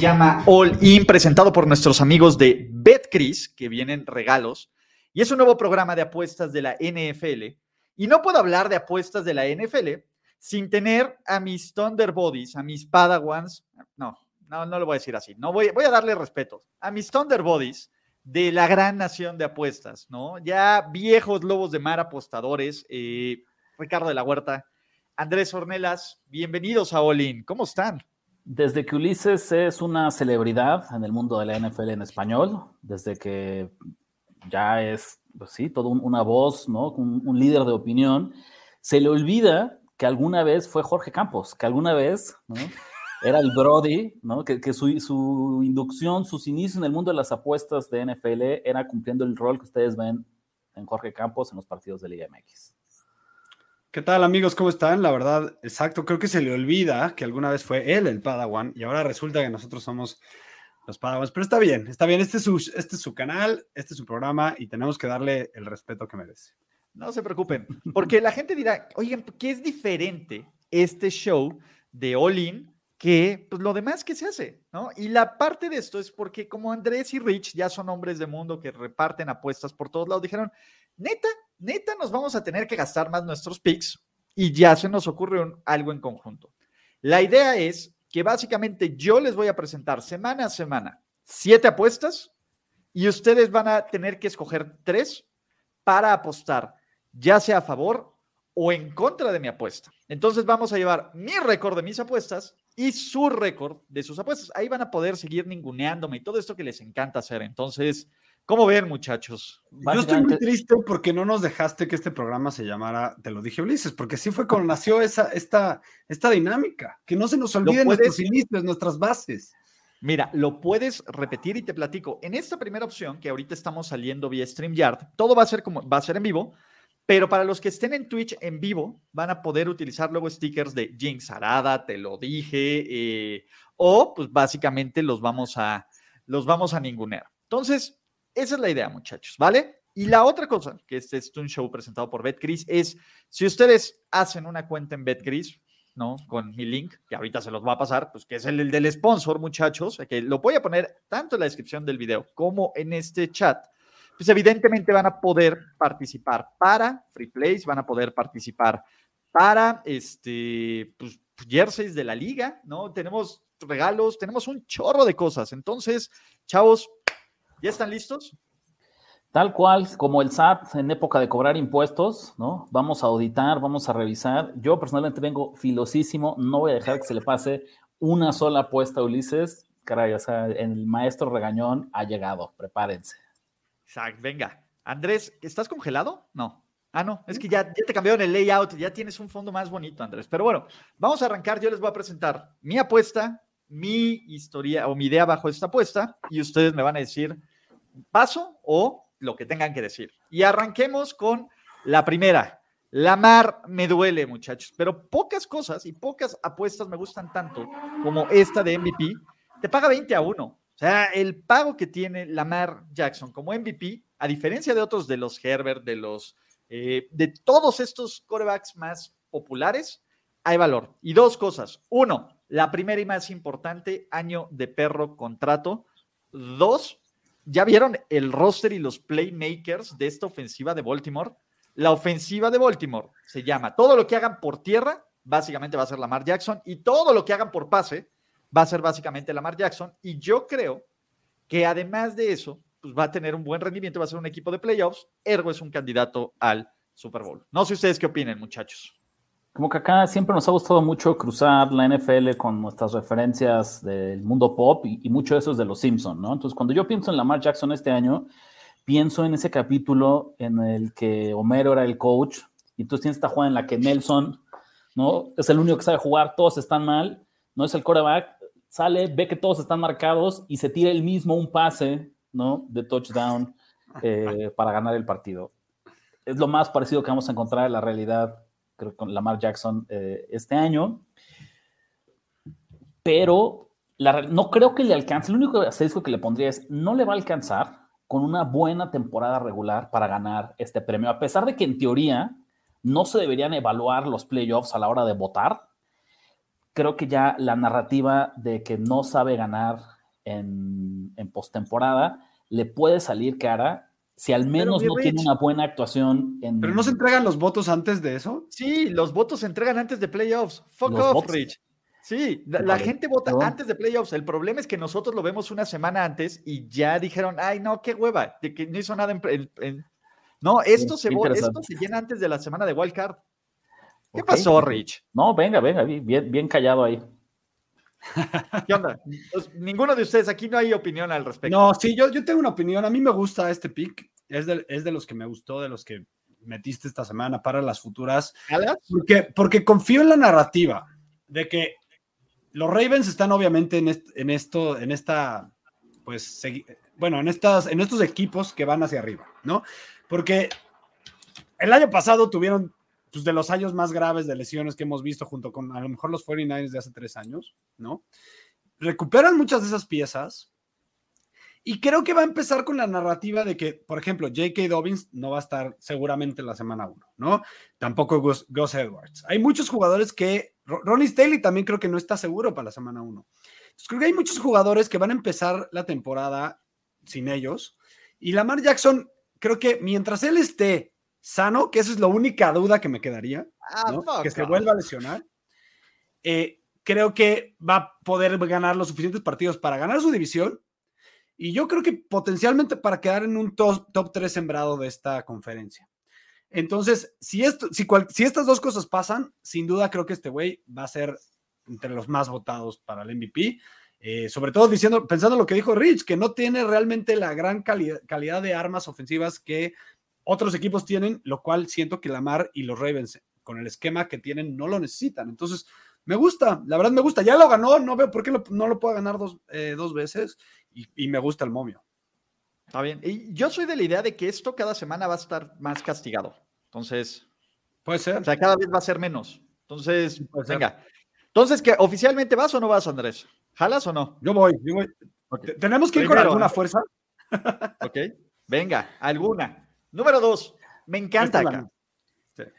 Llama All In, presentado por nuestros amigos de BetCris, que vienen regalos. Y es un nuevo programa de apuestas de la NFL. Y no puedo hablar de apuestas de la NFL sin tener a mis Thunderbodies, a mis Padawans. No, no, no lo voy a decir así. No voy, voy a darle respeto a mis Thunderbodies de la gran nación de apuestas, ¿no? Ya viejos lobos de mar apostadores, eh, Ricardo de la Huerta, Andrés Ornelas, bienvenidos a Olin. ¿Cómo están? Desde que Ulises es una celebridad en el mundo de la NFL en español, desde que ya es, pues sí, todo una voz, ¿no? Un, líder de opinión, se le olvida que alguna vez fue Jorge Campos, que alguna vez, era el Brody, ¿no? Que, que su, su, inducción, sus inicios en el mundo de las apuestas de NFL era cumpliendo el rol que ustedes ven en Jorge Campos en los partidos de Liga MX. ¿Qué tal amigos? ¿Cómo están? La verdad, exacto, creo que se le olvida que alguna vez fue él el Padawan y ahora resulta que nosotros somos los Padawans, pero está bien, está bien, este es su, este es su canal, este es su programa y tenemos que darle el respeto que merece. No se preocupen, porque la gente dirá, oigan, ¿qué es diferente este show de All In que pues, lo demás que se hace, ¿no? Y la parte de esto es porque como Andrés y Rich ya son hombres de mundo que reparten apuestas por todos lados, dijeron, neta, neta, nos vamos a tener que gastar más nuestros picks y ya se nos ocurre algo en conjunto. La idea es que básicamente yo les voy a presentar semana a semana siete apuestas y ustedes van a tener que escoger tres para apostar, ya sea a favor o en contra de mi apuesta. Entonces vamos a llevar mi récord de mis apuestas y su récord de sus apuestas. Ahí van a poder seguir ninguneándome y todo esto que les encanta hacer. Entonces, ¿cómo ven, muchachos? Yo estoy muy triste porque no nos dejaste que este programa se llamara Te lo dije Ulises, porque así fue cuando nació esa, esta, esta dinámica. Que no se nos olviden nuestros inicios, nuestras bases. Mira, lo puedes repetir y te platico. En esta primera opción, que ahorita estamos saliendo vía StreamYard, todo va a ser como va a ser en vivo, pero para los que estén en Twitch en vivo, van a poder utilizar luego stickers de Jinx Arada, te lo dije, eh, o pues básicamente los vamos a los vamos a ningunear. Entonces, esa es la idea, muchachos, ¿vale? Y la otra cosa, que este es un show presentado por BetCris, es si ustedes hacen una cuenta en BetCris, ¿no? Con mi link, que ahorita se los va a pasar, pues que es el, el del sponsor, muchachos, que lo voy a poner tanto en la descripción del video como en este chat pues evidentemente van a poder participar para free plays, van a poder participar para este, pues, jerseys de la liga, ¿no? Tenemos regalos, tenemos un chorro de cosas. Entonces, chavos, ¿ya están listos? Tal cual, como el SAT en época de cobrar impuestos, ¿no? Vamos a auditar, vamos a revisar. Yo personalmente vengo filosísimo, no voy a dejar que se le pase una sola apuesta a Ulises. Caray, o sea, el maestro regañón ha llegado, prepárense. Exacto, venga. Andrés, ¿estás congelado? No. Ah, no, es que ya, ya te cambiaron el layout, ya tienes un fondo más bonito, Andrés. Pero bueno, vamos a arrancar. Yo les voy a presentar mi apuesta, mi historia o mi idea bajo esta apuesta y ustedes me van a decir paso o lo que tengan que decir. Y arranquemos con la primera. La mar me duele, muchachos, pero pocas cosas y pocas apuestas me gustan tanto como esta de MVP. Te paga 20 a 1. O sea, el pago que tiene Lamar Jackson como MVP, a diferencia de otros de los Herbert, de los eh, de todos estos corebacks más populares, hay valor. Y dos cosas. Uno, la primera y más importante, año de perro contrato. Dos, ¿ya vieron el roster y los playmakers de esta ofensiva de Baltimore? La ofensiva de Baltimore se llama todo lo que hagan por tierra, básicamente va a ser Lamar Jackson, y todo lo que hagan por pase, va a ser básicamente Lamar Jackson. Y yo creo que además de eso, pues va a tener un buen rendimiento, va a ser un equipo de playoffs, ergo es un candidato al Super Bowl. No sé ustedes qué opinen, muchachos. Como que acá siempre nos ha gustado mucho cruzar la NFL con nuestras referencias del mundo pop y, mucho de eso es de los Simpsons, ¿no? Entonces, cuando yo pienso en Lamar Jackson este año, pienso en ese capítulo en el que Homero era el coach y entonces tienes esta jugada en la que Nelson, ¿no? Es el único que sabe jugar, todos están mal, no es el quarterback, sale, ve que todos están marcados y se tira el mismo un pase, ¿no? De touchdown eh, para ganar el partido. Es lo más parecido que vamos a encontrar en la realidad, creo, con Lamar Jackson eh, este año. Pero no creo que le alcance. El único asterisco que le pondría es, no le va a alcanzar con una buena temporada regular para ganar este premio, a pesar de que en teoría no se deberían evaluar los playoffs a la hora de votar. Creo que ya la narrativa de que no sabe ganar en, en postemporada le puede salir cara si al menos no tiene una buena actuación en... ¿Pero no se entregan los votos antes de eso? Sí, los votos se entregan antes de playoffs. Fuck off, Rich. Sí, la, gente vota antes de playoffs. El problema es que nosotros lo vemos una semana antes y ya dijeron, ay, no, qué hueva, de que no hizo nada en. No, esto se, esto se llena antes de la semana de Wild Card. ¿Qué pasó, Rich? No, venga, venga, bien, bien callado ahí. ¿Qué onda? Pues, ninguno de ustedes, aquí no hay opinión al respecto. No, sí, yo, yo tengo una opinión. A mí me gusta este pick. Es de, es de los que me gustó, de los que metiste esta semana para las futuras. Porque, porque confío en la narrativa de que los Ravens están obviamente en, en esto, en esta, pues, bueno, en, estas, en estos equipos que van hacia arriba, ¿no? Porque el año pasado tuvieron pues, de los años más graves de lesiones que hemos visto junto con a lo mejor los 49ers de hace tres años, ¿no? Recuperan muchas de esas piezas y creo que va a empezar con la narrativa de que, por ejemplo, J.K. Dobbins no va a estar seguramente en la semana 1, ¿no? Tampoco Gus, Edwards. Hay muchos jugadores que, Ronnie Staley también creo que no está seguro para la semana 1. creo que hay muchos jugadores que van a empezar la temporada sin ellos. Y Lamar Jackson, creo que mientras él esté sano, que esa es la única duda que me quedaría, ah, que se vuelva a lesionar, eh, creo que va a poder ganar los suficientes partidos para ganar su división y yo creo que potencialmente para quedar en un top, top 3 sembrado de esta conferencia. Entonces, si, esto, si, si estas dos cosas pasan, sin duda creo que este güey va a ser entre los más votados para el MVP. Eh, sobre todo diciendo, pensando lo que dijo Rich, que no tiene realmente la gran calidad, calidad de armas ofensivas que otros equipos tienen, lo cual siento que Lamar y los Ravens, con el esquema que tienen, no lo necesitan. Entonces, me gusta, la verdad me gusta. Ya lo ganó, no veo por qué no lo puedo ganar dos, eh, dos veces y, me gusta el momio. Está bien. Y yo soy de la idea de que esto cada semana va a estar más castigado. Entonces. Puede ser. O sea, cada vez va a ser menos. Entonces, venga. Entonces, ¿qué, ¿oficialmente vas o no vas, Andrés? ¿Jalas o no? Yo voy, yo voy. ¿Tenemos que ir con alguna fuerza? ok. Venga, alguna. Número dos. Me encanta acá.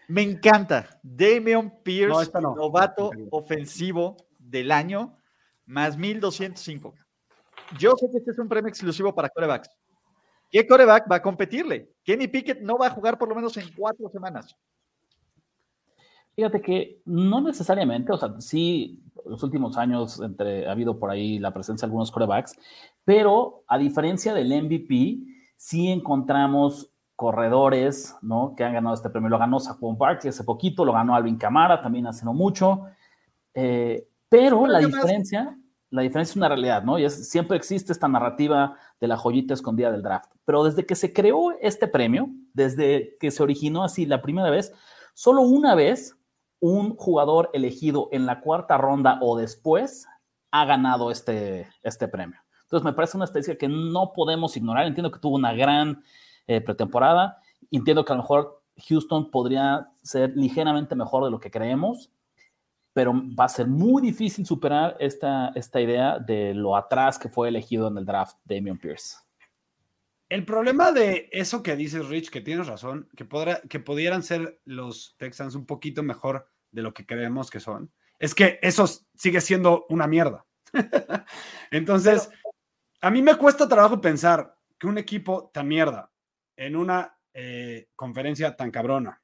Me encanta. Damian Pierce, novato ofensivo del año, más 1205. Yo sé que este es un premio exclusivo para corebacks. ¿Qué coreback va a competirle? Kenny Pickett no va a jugar por lo menos en cuatro semanas. Fíjate que no necesariamente, o sea, sí, los últimos años entre, ha habido por ahí la presencia de algunos corebacks, pero a diferencia del MVP, sí encontramos corredores, ¿no? Que han ganado este premio. Lo ganó Saquon Barkley hace poquito, lo ganó Alvin Camara también hace no mucho. Eh, pero la diferencia, la diferencia es una realidad, ¿no? Y es, siempre existe esta narrativa de la joyita escondida del draft. Pero desde que se creó este premio, desde que se originó así la primera vez, solo una vez un jugador elegido en la cuarta ronda o después ha ganado este, este premio. Entonces me parece una especie que no podemos ignorar. Entiendo que tuvo una gran eh, pretemporada. Entiendo que a lo mejor Houston podría ser ligeramente mejor de lo que creemos, pero va a ser muy difícil superar esta, esta idea de lo atrás que fue elegido en el draft Damian Pierce. El problema de eso que dices, Rich, que tienes razón, que, podrá, que pudieran ser los Texans un poquito mejor de lo que creemos que son, es que eso sigue siendo una mierda. Entonces, a mí me cuesta trabajo pensar que un equipo tan mierda en una eh, conferencia tan cabrona,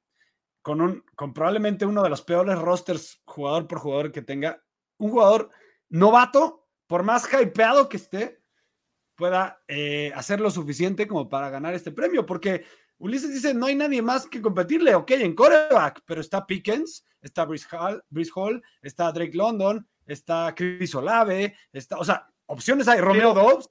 con, un, con probablemente uno de los peores rosters jugador por jugador que tenga, un jugador novato, por más hypeado que esté, pueda eh, hacer lo suficiente como para ganar este premio, porque Ulises dice, no hay nadie más que competirle, ok, en coreback, pero está Pickens, está Brice Hall, Hall está Drake London, está Chris Olave, está, o sea, opciones hay, Romeo Dobbs,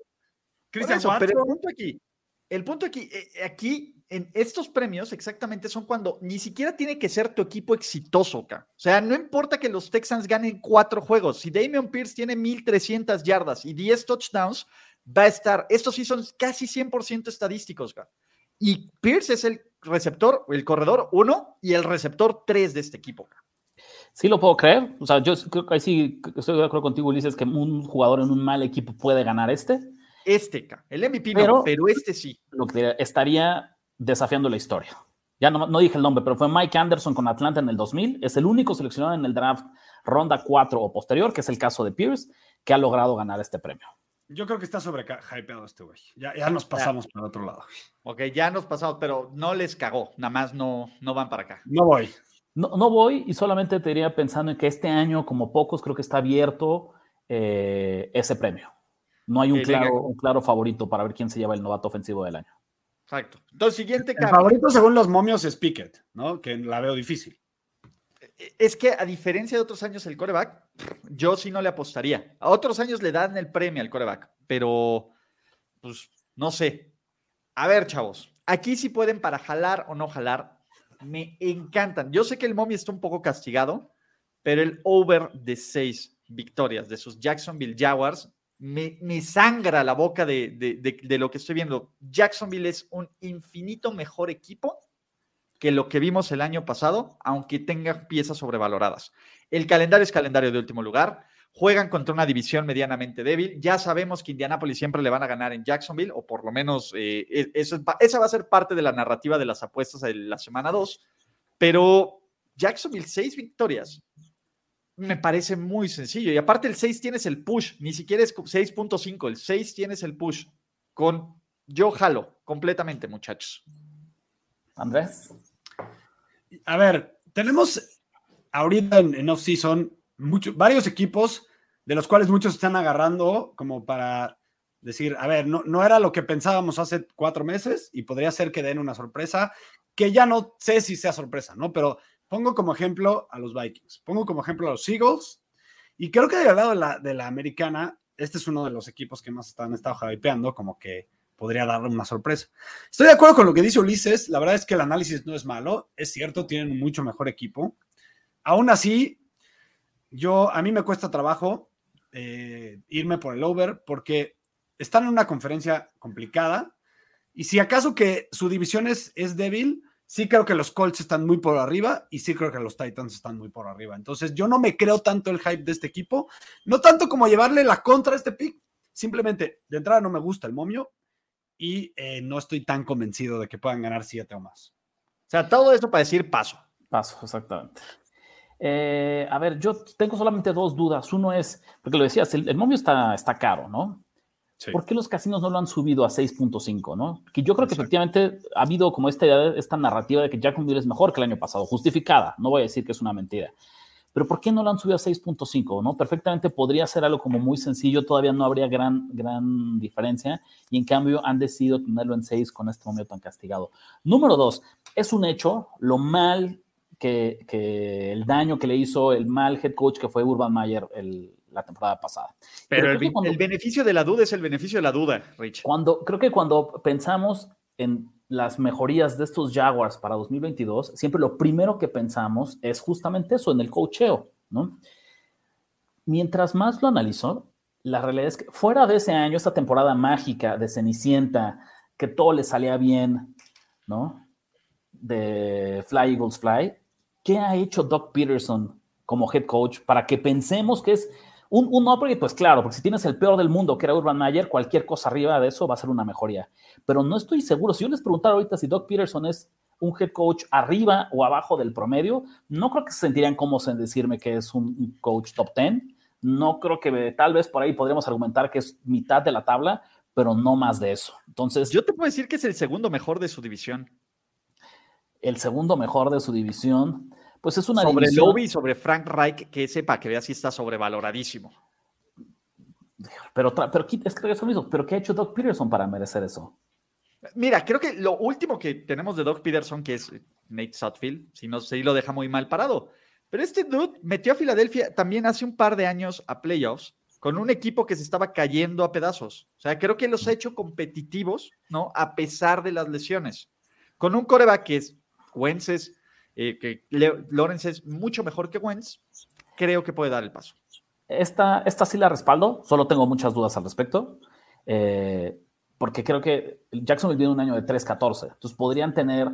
Christian Watson. Pero aquí, el punto aquí, eh, aquí, en estos premios exactamente son cuando ni siquiera tiene que ser tu equipo exitoso, O sea, no importa que los Texans ganen cuatro juegos. Si Damian Pierce tiene 1300 yardas y 10 touchdowns, va a estar, estos sí son casi 100% estadísticos, Y Pierce es el receptor, el corredor uno y el receptor tres de este equipo. Sí lo puedo creer. O sea, yo creo que ahí sí estoy de contigo, Ulises, que un jugador en un mal equipo puede ganar este. Este, el MVP pero, pero este sí. Lo que estaría desafiando la historia. Ya no, no, dije el nombre, pero fue Mike Anderson con Atlanta en el 2000. Es el único seleccionado en el draft ronda 4 o posterior, que es el caso de Pierce, que ha logrado ganar este premio. Yo creo que está sobre hypeado este güey. Ya, ya, nos pasamos para otro lado. Ok, ya nos pasamos, pero no les cagó. Nada más no, no van para acá. No voy. No, no voy y solamente te diría pensando en que este año, como pocos, creo que está abierto eh, ese premio. No hay un, claro, un claro favorito para ver quién se lleva el novato ofensivo del año. Exacto. Entonces, siguiente. El favorito según los momios es Pickett, ¿no? Que la veo difícil. Es que a diferencia de otros años el coreback, yo sí no le apostaría. A otros años le dan el premio al coreback, pero pues no sé. A ver, chavos, aquí sí pueden para jalar o no jalar. Me encantan. Yo sé que el mommy está un poco castigado, pero el over de seis victorias de sus Jacksonville Jaguars me, sangra la boca de, de, lo que estoy viendo. Jacksonville es un infinito mejor equipo que lo que vimos el año pasado, aunque tenga piezas sobrevaloradas. El calendario es calendario de último lugar. Juegan contra una división medianamente débil. Ya sabemos que Indianapolis siempre le van a ganar en Jacksonville, o por lo menos eh, eso, esa va a ser parte de la narrativa de las apuestas de la semana 2. Pero Jacksonville, seis victorias, me parece muy sencillo. Y aparte el 6 tienes el push, ni siquiera es 6.5, el 6 tienes el push. Con yo jalo completamente, muchachos. Andrés. A ver, tenemos ahorita en, off-season varios equipos de los cuales muchos están agarrando como para decir, a ver, no, no era lo que pensábamos hace cuatro meses y podría ser que den una sorpresa, que ya no sé si sea sorpresa, ¿no? Pero Pongo como ejemplo a los Vikings, pongo como ejemplo a los Eagles, y creo que del lado de la, americana, este es uno de los equipos que más están estado hypeando, como que podría darle una sorpresa. Estoy de acuerdo con lo que dice Ulises, la verdad es que el análisis no es malo, es cierto, tienen mucho mejor equipo. Aún así, yo, a mí me cuesta trabajo eh, irme por el over porque están en una conferencia complicada y si acaso que su división es débil, sí creo que los Colts están muy por arriba y sí creo que los Titans están muy por arriba. Entonces, yo no me creo tanto el hype de este equipo, no tanto como llevarle la contra a este pick, simplemente de entrada no me gusta el momio y eh, no estoy tan convencido de que puedan ganar siete o más. O sea, todo eso para decir paso. Paso, exactamente. Eh, a ver, yo tengo solamente dos dudas. Uno es, porque lo decías, el, el momio está, está caro, ¿no? ¿Por qué los casinos no lo han subido a 6.5? ¿no? Que yo creo que efectivamente ha habido como esta, esta narrativa de que Jacksonville es mejor que el año pasado, justificada, no voy a decir que es una mentira. Pero ¿por qué no lo han subido a 6.5? ¿no? Perfectamente podría ser algo como muy sencillo, todavía no habría gran, gran diferencia, y en cambio han decidido tenerlo en 6 con este momento tan castigado. Número dos, es un hecho lo mal que, que, el daño que le hizo el mal head coach que fue Urban Mayer el, la temporada pasada. Pero, el, beneficio de la duda es el beneficio de la duda, Rich. Cuando, creo que cuando pensamos en las mejorías de estos Jaguars para 2022, siempre lo primero que pensamos es justamente eso, en el cocheo, ¿no? Mientras más lo analizo, la realidad es que fuera de ese año, esta temporada mágica de Cenicienta, que todo le salía bien, ¿no? De Fly Eagles Fly, ¿qué ha hecho Doc Peterson como head coach para que pensemos que es un, un pues claro, porque si tienes el peor del mundo, que era Urban Meyer, cualquier cosa arriba de eso va a ser una mejoría. Pero no estoy seguro. Si yo les preguntara ahorita si Doc Peterson es un head coach arriba o abajo del promedio, no creo que se sentirían cómodos en decirme que es un coach top 10. No creo que tal vez por ahí podríamos argumentar que es mitad de la tabla, pero no más de eso. Entonces. Yo te puedo decir que es el segundo mejor de su división. El segundo mejor de su división pues es una sobre Lobby y sobre Frank Reich, que sepa que vea si está sobrevaloradísimo. Pero, pero es que es lo mismo. ¿Pero qué ha hecho Doc Peterson para merecer eso? Mira, creo que lo último que tenemos de Doc Peterson, que es Nate Sutfield, si no sé, lo deja muy mal parado. Pero este dude metió a Filadelfia también hace un par de años a playoffs con un equipo que se estaba cayendo a pedazos. O sea, creo que los ha hecho competitivos, ¿no? A pesar de las lesiones. Con un coreback que es Wentz es, eh, que Lawrence es mucho mejor que Wentz, creo que puede dar el paso. Esta, esta sí la respaldo, solo tengo muchas dudas al respecto, eh, porque creo que Jacksonville viene un año de 3-14, entonces podrían tener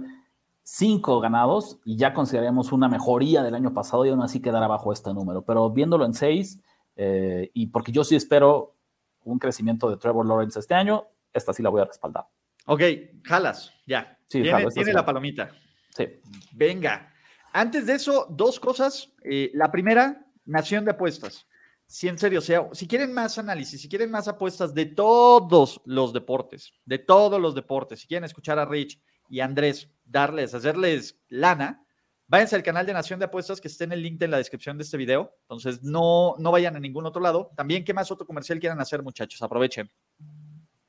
cinco ganados y ya consideraríamos una mejoría del año pasado y aún así quedar abajo este número, pero viéndolo en seis, eh, y porque yo sí espero un crecimiento de Trevor Lawrence este año, esta sí la voy a respaldar. Ok, jalas, ya. Sí, tiene, la palomita. Sí. Venga. Antes de eso, dos cosas. Eh, la primera, Nación de Apuestas. Si en serio, sea, si quieren más análisis, si quieren más apuestas de todos los deportes, de todos los deportes, si quieren escuchar a Rich y Andrés darles, hacerles lana, váyanse al canal de Nación de Apuestas que esté en el link en la descripción de este video. Entonces, no, no vayan a ningún otro lado. También, ¿qué más otro comercial quieran hacer, muchachos? Aprovechen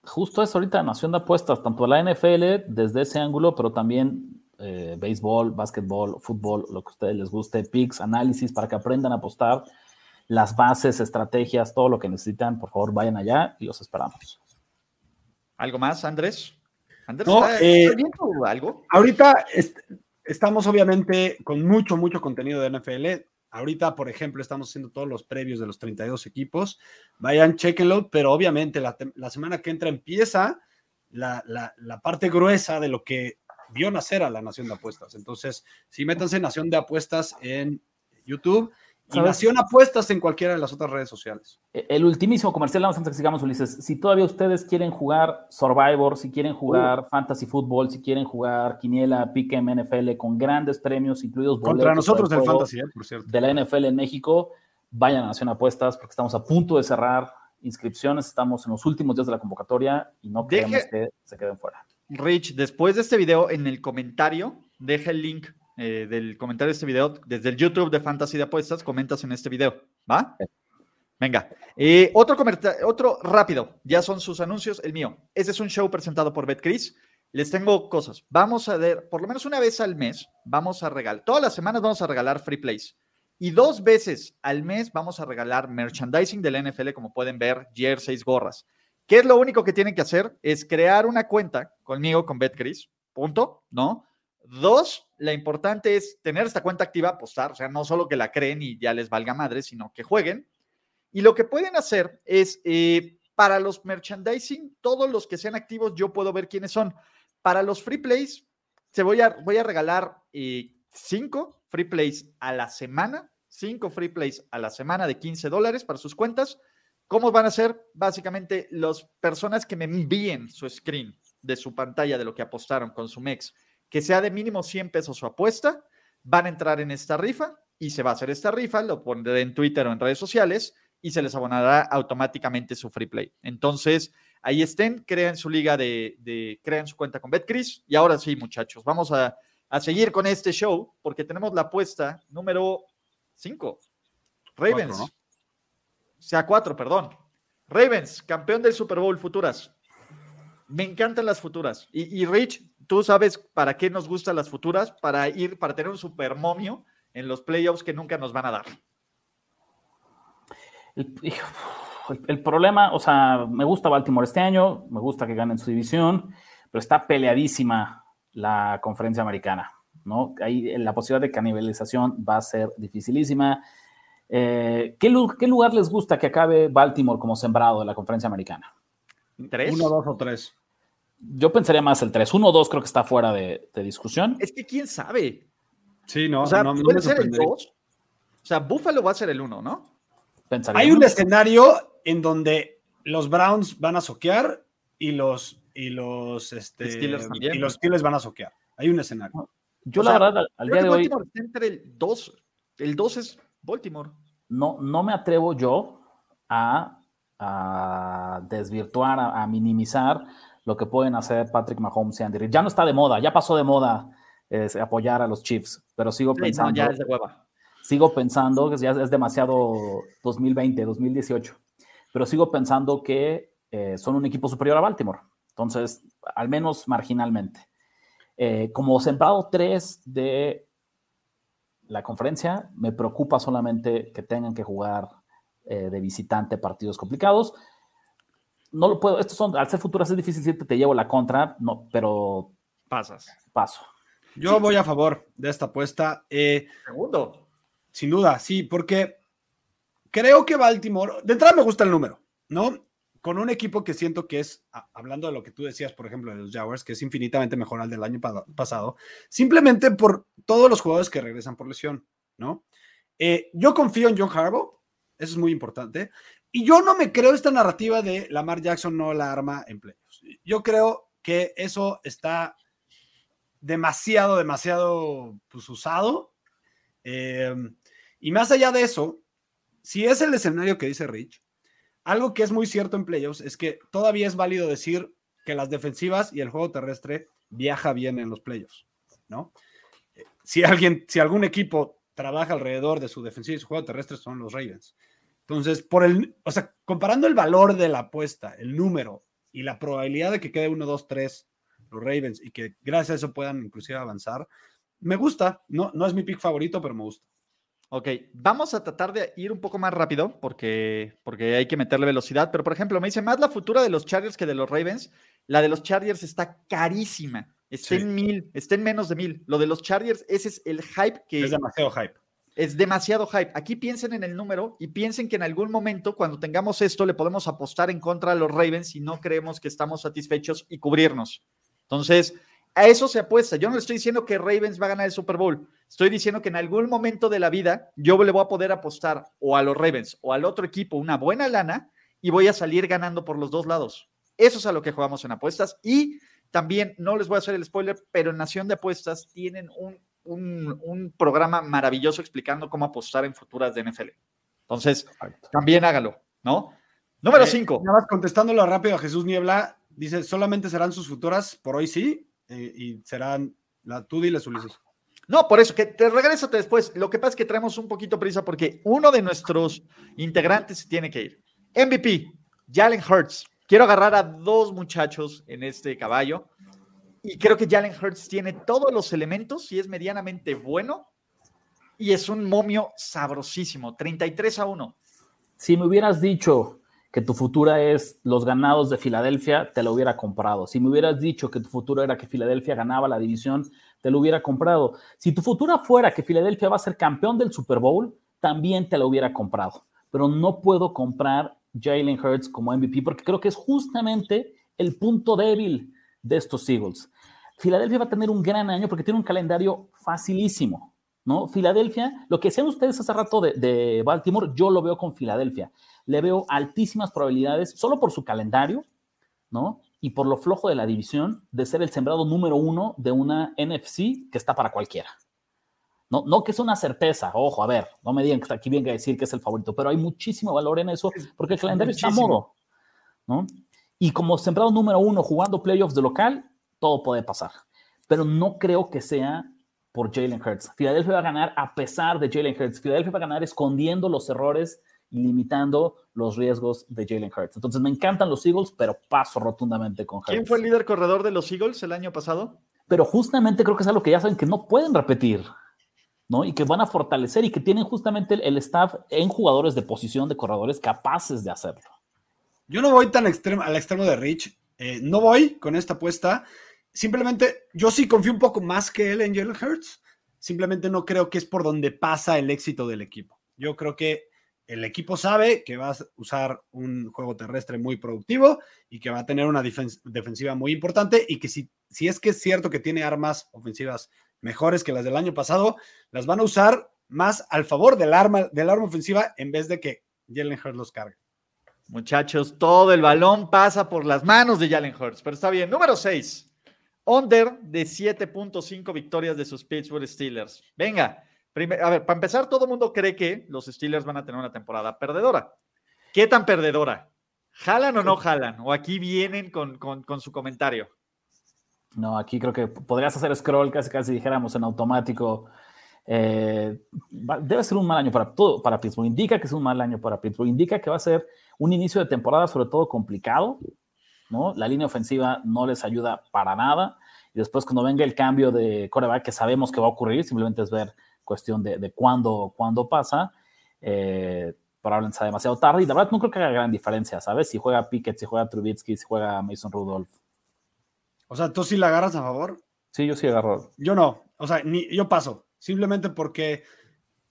justo es ahorita Nación de Apuestas, tanto la NFL desde ese ángulo, pero también eh, béisbol, básquetbol, fútbol, lo que a ustedes les guste, picks, análisis, para que aprendan a apostar las bases, estrategias, todo lo que necesitan, por favor vayan allá y los esperamos. ¿Algo más, Andrés? ¿Andrés no, eh, algo? Ahorita estamos obviamente con mucho, mucho contenido de NFL. Ahorita, por ejemplo, estamos haciendo todos los previos de los 32 equipos. Vayan, chequenlo, pero obviamente la, semana que entra empieza la, parte gruesa de lo que vio nacer a la Nación de Apuestas. Entonces, sí, métanse Nación de Apuestas en YouTube y Nación Apuestas en cualquiera de las otras redes sociales. E, el ultimísimo comercial, vamos antes que sigamos, Ulises. Si todavía ustedes quieren jugar Survivor, si quieren jugar uh. Fantasy Football, si quieren jugar Quiniela, Pick'em, NFL con grandes premios, incluidos Contra nosotros del Fantasy, eh, por cierto. De la NFL en México, vayan a Nación Apuestas porque estamos a punto de cerrar inscripciones, estamos en los últimos días de la convocatoria y no queremos que se queden fuera. Rich, después de este video, en el comentario, deja el link eh, del comentario de este video, desde el YouTube de Fantasy de Apuestas, comentas en este video, ¿va? Venga, eh, otro, otro rápido, ya son sus anuncios, el mío. Este es un show presentado por BetCris. Les tengo cosas. Vamos a ver, por lo menos una vez al mes, vamos a regalar, todas las semanas vamos a regalar free plays. Y dos veces al mes vamos a regalar merchandising del NFL, como pueden ver, jerseys, gorras. ¿Qué es lo único que tienen que hacer? Es crear una cuenta conmigo, con BetCris, punto, ¿no? Dos, la importante es tener esta cuenta activa, apostar, o sea, no solo que la creen y ya les valga madre, sino que jueguen. Y lo que pueden hacer es, eh, para los merchandising, todos los que sean activos, yo puedo ver quiénes son. Para los free plays, se voy, a, voy a regalar eh, cinco free plays a la semana, cinco free plays a la semana de 15 dólares para sus cuentas. ¿Cómo van a ser? Básicamente, las personas que me envíen su screen de su pantalla de lo que apostaron con su MEX que sea de mínimo 100 pesos su apuesta, van a entrar en esta rifa y se va a hacer esta rifa, lo pondré en Twitter o en redes sociales y se les abonará automáticamente su free play. Entonces, ahí estén, crean su liga de, de crean su cuenta con BetCris. Y ahora sí, muchachos, vamos a, seguir con este show porque tenemos la apuesta número 5. Ravens. Sea, 4, perdón. Ravens, campeón del Super Bowl Futuras. Me encantan las futuras. y Rich, tú sabes para qué nos gustan las futuras, para ir, para tener un super momio en los playoffs que nunca nos van a dar. El, problema, o sea, me gusta Baltimore este año, me gusta que ganen su división, pero está peleadísima la conferencia americana, ¿no? Ahí la posibilidad de canibalización va a ser dificilísima. Eh, ¿qué, ¿qué, lugar les gusta que acabe Baltimore como sembrado de la conferencia americana? ¿Tres? Uno, dos o tres. Yo pensaría más el 3. 1-2 creo que está fuera de, discusión. Es que quién sabe. Sí, no. O sea, puede ser el 2. O sea, Buffalo va a ser el 1, ¿no? Hay un escenario en donde los Browns van a soquear y los, y los, este, Steelers, y los Steelers van a soquear. Hay un escenario. Yo, la verdad, al, día de hoy. Baltimore está entre el 2. El 2 es Baltimore. No, no me atrevo yo a, a desvirtuar, a minimizar lo que pueden hacer Patrick Mahomes y Andy Reid. Ya no está de moda, ya pasó de moda apoyar a los Chiefs, pero sigo pensando. ya es de hueva. Sigo pensando que ya es demasiado 2020, 2018, pero sigo pensando que eh, son un equipo superior a Baltimore. Entonces, al menos marginalmente. Eh, como sembrado 3 de la conferencia, me preocupa solamente que tengan que jugar eh, de visitante, partidos complicados. No lo puedo, estos son, al ser futuras es difícil decirte, te llevo la contra, no, pero pasas. Paso. Yo voy a favor de esta apuesta. Eh, Segundo. Sin duda, sí, porque creo que Baltimore, de entrada me gusta el número, ¿no? Con un equipo que siento que es, hablando de lo que tú decías, por ejemplo, de los Jaguars, que es infinitamente mejor al del año pasado, simplemente por todos los jugadores que regresan por lesión, ¿no? Eh, yo confío en John Harbaugh, eso es muy importante, y yo no me creo esta narrativa de Lamar Jackson no la arma en playoffs. Yo creo que eso está demasiado, demasiado pues, usado. Eh, y más allá de eso, si es el escenario que dice Rich, algo que es muy cierto en playoffs es que todavía es válido decir que las defensivas y el juego terrestre viaja bien en los playoffs, ¿no? Si alguien, si algún equipo trabaja alrededor de su defensiva y su juego terrestre son los Ravens. Entonces, por el, o sea, comparando el valor de la apuesta, el número y la probabilidad de que quede 1, 2, 3 los Ravens y que gracias a eso puedan inclusive avanzar. Me gusta, no, no es mi pick favorito, pero me gusta. Ok, vamos a tratar de ir un poco más rápido porque, porque hay que meterle velocidad, pero por ejemplo, me dice más la futura de los Chargers que de los Ravens. La de los Chargers está carísima, está en mil, está en menos de mil. Lo de los Chargers, ese es el hype que... Es demasiado hype. Es demasiado hype. Aquí piensen en el número y piensen que en algún momento, cuando tengamos esto, le podemos apostar en contra de los Ravens si no creemos que estamos satisfechos y cubrirnos. Entonces, a eso se apuesta. Yo no le estoy diciendo que Ravens va a ganar el Super Bowl. Estoy diciendo que en algún momento de la vida yo le voy a poder apostar o a los Ravens o al otro equipo una buena lana y voy a salir ganando por los dos lados. Eso es a lo que jugamos en apuestas. Y también, no les voy a hacer el spoiler, pero en Nación de Apuestas tienen un, un, programa maravilloso explicando cómo apostar en futuras de NFL. Entonces, también hágalo, ¿no? Número 5. nada más contestándolo rápido a Jesús Niebla, Dice, solamente serán sus futuras, por hoy sí, eh, y serán, la, tú diles, Ulises. No, por eso, que te regrésate después. Lo que pasa es que traemos un poquito prisa porque uno de nuestros integrantes tiene que ir. MVP, Jalen Hurts. Quiero agarrar a dos muchachos en este caballo y creo que Jalen Hurts tiene todos los elementos y es medianamente bueno y es un momio sabrosísimo, 33 a 1. Si me hubieras dicho que tu futura es los ganados de Filadelfia, te lo hubiera comprado. Si me hubieras dicho que tu futuro era que Filadelfia ganaba la división, te lo hubiera comprado. Si tu futura fuera que Filadelfia va a ser campeón del Super Bowl, también te lo hubiera comprado. Pero no puedo comprar Jalen Hurts como MVP porque creo que es justamente el punto débil de estos Eagles. Filadelfia va a tener un gran año porque tiene un calendario facilísimo. ¿No? Filadelfia, lo que decían ustedes hace rato de, de Baltimore, yo lo veo con Filadelfia le veo altísimas probabilidades, solo por su calendario, ¿no? Y por lo flojo de la división, de ser el sembrado número uno de una NFC que está para cualquiera. No, no que es una certeza, ojo, a ver, no me digan que aquí venga a decir que es el favorito, pero hay muchísimo valor en eso porque el calendario está a modo, ¿no? Y como sembrado número uno jugando playoffs de local, todo puede pasar. Pero no creo que sea por Jalen Hurts. Filadelfia va a ganar a pesar de Jalen Hurts. Filadelfia va a ganar escondiendo los errores limitando los riesgos de Jalen Hurts. Entonces me encantan los Eagles, pero paso rotundamente con Hurts. ¿Quién fue el líder corredor de los Eagles el año pasado? Pero justamente creo que es algo que ya saben que no pueden repetir, ¿no? Y que van a fortalecer y que tienen justamente el, staff en jugadores de posición de corredores capaces de hacerlo. Yo no voy tan extremo, al extremo de Rich. Eh, no voy con esta apuesta. Simplemente yo sí confío un poco más que él en Jalen Hurts. Simplemente no creo que es por donde pasa el éxito del equipo. Yo creo que el equipo sabe que va a usar un juego terrestre muy productivo y que va a tener una defensiva muy importante y que si, es que es cierto que tiene armas ofensivas mejores que las del año pasado, las van a usar más al favor del arma, del arma ofensiva en vez de que Jalen Hurts los cargue. Muchachos, todo el balón pasa por las manos de Jalen Hurts, pero está bien. Número 6. Under de 7.5 victorias de sus Pittsburgh Steelers. Venga, a ver, para empezar, todo el mundo cree que los Steelers van a tener una temporada perdedora. ¿Qué tan perdedora? ¿Jalan o no jalan? ¿O aquí vienen con, su comentario? No, aquí creo que podrías hacer scroll casi casi dijéramos en automático. Eh, debe ser un mal año para todo, para Pittsburgh. Indica que es un mal año para Pittsburgh. Indica que va a ser un inicio de temporada sobre todo complicado. ¿No? La línea ofensiva no les ayuda para nada. Y después cuando venga el cambio de coreback que sabemos que va a ocurrir, simplemente es ver cuestión de, de cuándo, pasa. Eh, probablemente sea demasiado tarde. Y la verdad no creo que haga gran diferencia, ¿sabes? Si juega Pickett, si juega Trubitsky, si juega Mason Rudolph. O sea, ¿tú sí la agarras a favor? Sí, yo sí agarro. Yo no. O sea, ni, yo paso. Simplemente porque,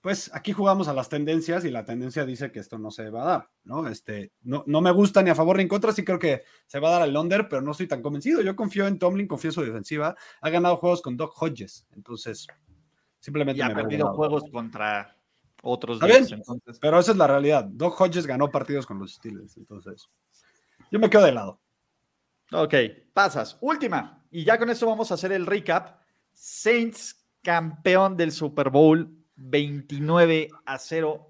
pues, aquí jugamos a las tendencias y la tendencia dice que esto no se va a dar, ¿no? Este, no, no me gusta ni a favor ni en contra. Sí creo que se va a dar el under, pero no estoy tan convencido. Yo confío en Tomlin, confío en su defensiva. Ha ganado juegos con Doc Hodges. Entonces, simplemente. Y ha perdido juegos contra otros. entonces... Pero esa es la realidad. Doc Hodges ganó partidos con los Steelers. Entonces, yo me quedo de lado. Ok, pasas. Última. Y ya con esto vamos a hacer el recap. Saints campeón del Super Bowl 29 a 0.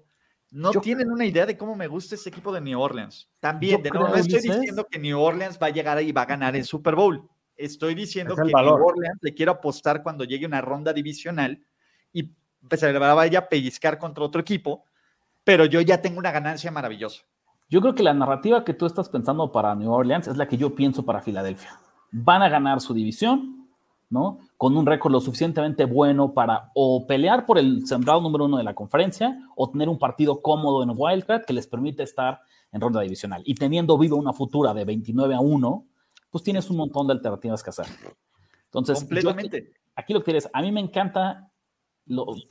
No tienen una idea de cómo me gusta este equipo de New Orleans. También, de nuevo, no estoy diciendo que New Orleans va a llegar y va a ganar el Super Bowl. Estoy diciendo que New Orleans le quiero apostar cuando llegue una ronda divisional y pues, se vaya a pellizcar contra otro equipo, pero yo ya tengo una ganancia maravillosa. Yo creo que la narrativa que tú estás pensando para New Orleans es la que yo pienso para Filadelfia. Van a ganar su división, ¿no? Con un récord lo suficientemente bueno para o pelear por el sembrado número uno de la conferencia o tener un partido cómodo en Wildcard que les permite estar en ronda divisional. Y teniendo vivo una futura de 29 a 1, pues tienes un montón de alternativas que hacer. Entonces, completamente. aquí lo que quieres, a mí me encanta,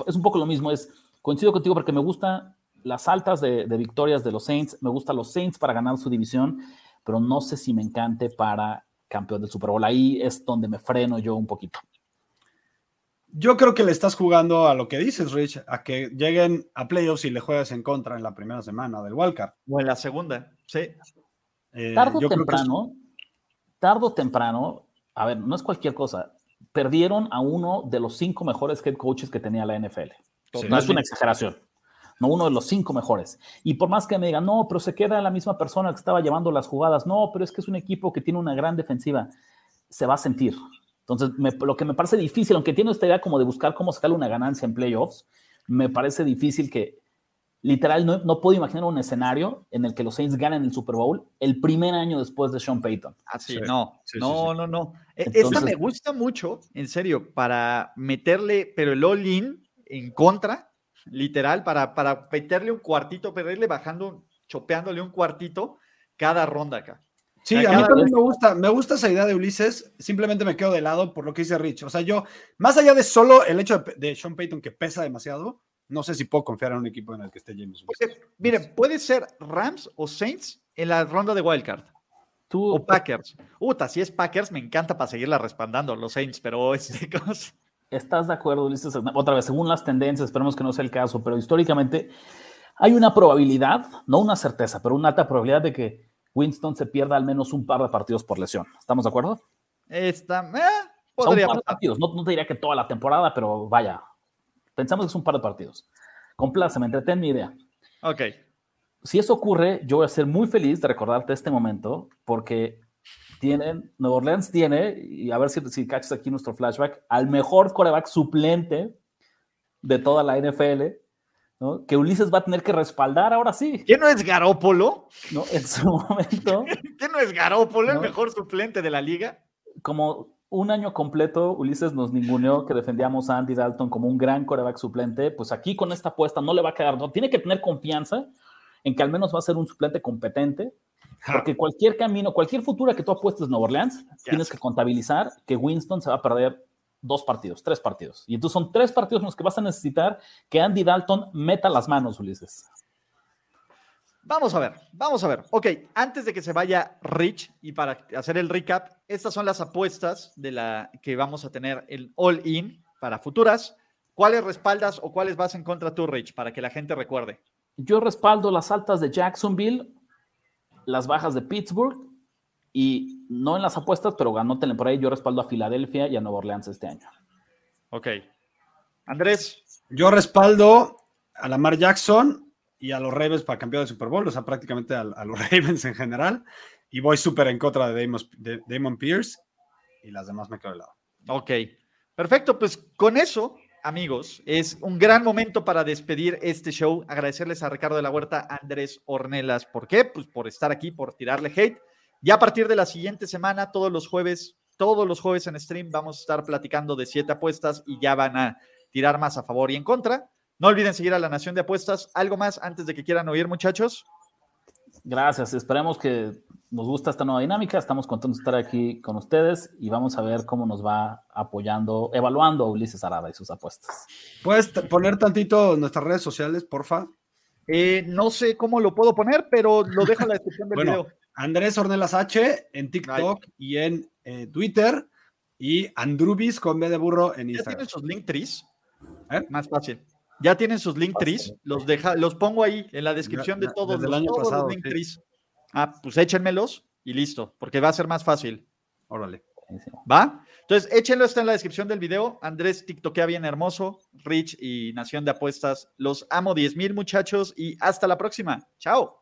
es un poco lo mismo, es coincido contigo porque me gusta las altas de, victorias de los Saints, me gustan los Saints para ganar su división, pero no sé si me encante para campeón del Super Bowl. Ahí es donde me freno yo un poquito. Yo creo que le estás jugando a lo que dices, Rich, a que lleguen a playoffs y le juegues en contra en la primera semana del Wildcard. O en la segunda, sí. Eh, tardo o temprano, tardo o temprano, a ver, no es cualquier cosa. Perdieron a uno de los cinco mejores head coaches que tenía la NFL. No es una exageración no uno de los cinco mejores. Y por más que me digan, no, pero se queda la misma persona que estaba llevando las jugadas, no, pero es que es un equipo que tiene una gran defensiva, se va a sentir. Entonces, lo que me parece difícil, aunque tiene esta idea como de buscar cómo sacar una ganancia en playoffs, me parece difícil que, literal, no, no puedo imaginar un escenario en el que los Saints ganen el Super Bowl el primer año después de Sean Payton. Así, ah, no, no, no, no. Esta me gusta mucho, en serio, para meterle, pero el all-in en contra literal, para, para meterle un cuartito, perderle bajando, chopeándole un cuartito cada ronda acá. Sí, a mí también me gusta, me gusta esa idea de Ulises, simplemente me quedo de lado por lo que dice Rich. O sea, yo, más allá de solo el hecho de, Sean Payton que pesa demasiado, no sé si puedo confiar en un equipo en el que esté James miren, puede ser Rams o Saints en la ronda de Wildcard. Tú, o Packers. Uta, si es Packers, me encanta para seguirla respaldando los Saints, pero es cosa. ¿Estás de acuerdo, Ulises? Otra vez, según las tendencias, esperemos que no sea el caso, pero históricamente hay una probabilidad, no una certeza, pero una alta probabilidad de que Winston se pierda al menos un par de partidos por lesión. ¿Estamos de acuerdo? Esta, eh, podría un par de partidos. No, te diría que toda la temporada, pero vaya, pensamos que es un par de partidos. Compláceme, entretén mi idea. Ok. Si eso ocurre, yo voy a ser muy feliz de recordarte este momento, porque tienen, Nueva Orleans tiene, y a ver si, si cachas aquí nuestro flashback, al mejor coreback suplente de toda la NFL, ¿no? que Ulises va a tener que respaldar ahora sí. ¿Quién no es Garópolo? ¿No? En su momento. ¿Quién no es Garópolo, el mejor suplente de la liga? Como un año completo, Ulises nos ninguneó que defendíamos a Andy Dalton como un gran coreback suplente. Pues aquí con esta apuesta no le va a quedar, no, tiene que tener confianza en que al menos va a ser un suplente competente porque cualquier camino, cualquier futura que tú apuestes en Nueva Orleans, tienes que contabilizar que Winston se va a perder dos partidos, tres partidos. Y entonces son tres partidos en los que vas a necesitar que Andy Dalton meta las manos, Ulises. Vamos a ver, vamos a ver. Ok, antes de que se vaya Rich y para hacer el recap, estas son las apuestas de la que vamos a tener el all-in para futuras. ¿Cuáles respaldas o cuáles vas en contra tú, Rich, para que la gente recuerde? Yo respaldo las altas de Jacksonville, las bajas de Pittsburgh y no en las apuestas, pero anótenle por ahí. Yo respaldo a Filadelfia y a Nueva Orleans este año. Ok. Andrés. Yo respaldo a Lamar Jackson y a los Ravens para campeón de Super Bowl, o sea, prácticamente a, los Ravens en general. Y voy súper en contra de Damon, de Damon Pierce y las demás me quedo de lado. Ok. Perfecto, pues con eso amigos, es un gran momento para despedir este show. Agradecerles a Ricardo de la Huerta, Andrés Ornelas. ¿Por qué? Pues por estar aquí, por tirarle hate. Ya a partir de la siguiente semana, todos los jueves, todos los jueves en stream, vamos a estar platicando de siete apuestas y ya van a tirar más a favor y en contra. No olviden seguir a la Nación de Apuestas. ¿Algo más antes de que quieran oír, muchachos? Gracias. Esperemos que nos gusta esta nueva dinámica. Estamos contentos de estar aquí con ustedes y vamos a ver cómo nos va apoyando, evaluando a Ulises Arada y sus apuestas. ¿Puedes poner tantito nuestras redes sociales, porfa? Eh, no sé cómo lo puedo poner, pero lo dejo en la descripción del bueno, video. Andrés Ornelas H en TikTok y en eh, Twitter y Andrubis con B de burro en ¿Ya Instagram. tienen sus link trees? ¿Eh? Más fácil. Ya tienen sus link trees. Los, deja, los pongo ahí en la descripción de Ya- todos, desde el los, año todos los pasado, link sí. trees. Ah, pues échenmelos y listo, porque va a ser más fácil. Órale. ¿Va? Entonces, échenlo, está en la descripción del video. Andrés TikTokea bien hermoso. Rich y Nación de Apuestas. Los amo 10 mil muchachos y hasta la próxima. Chao.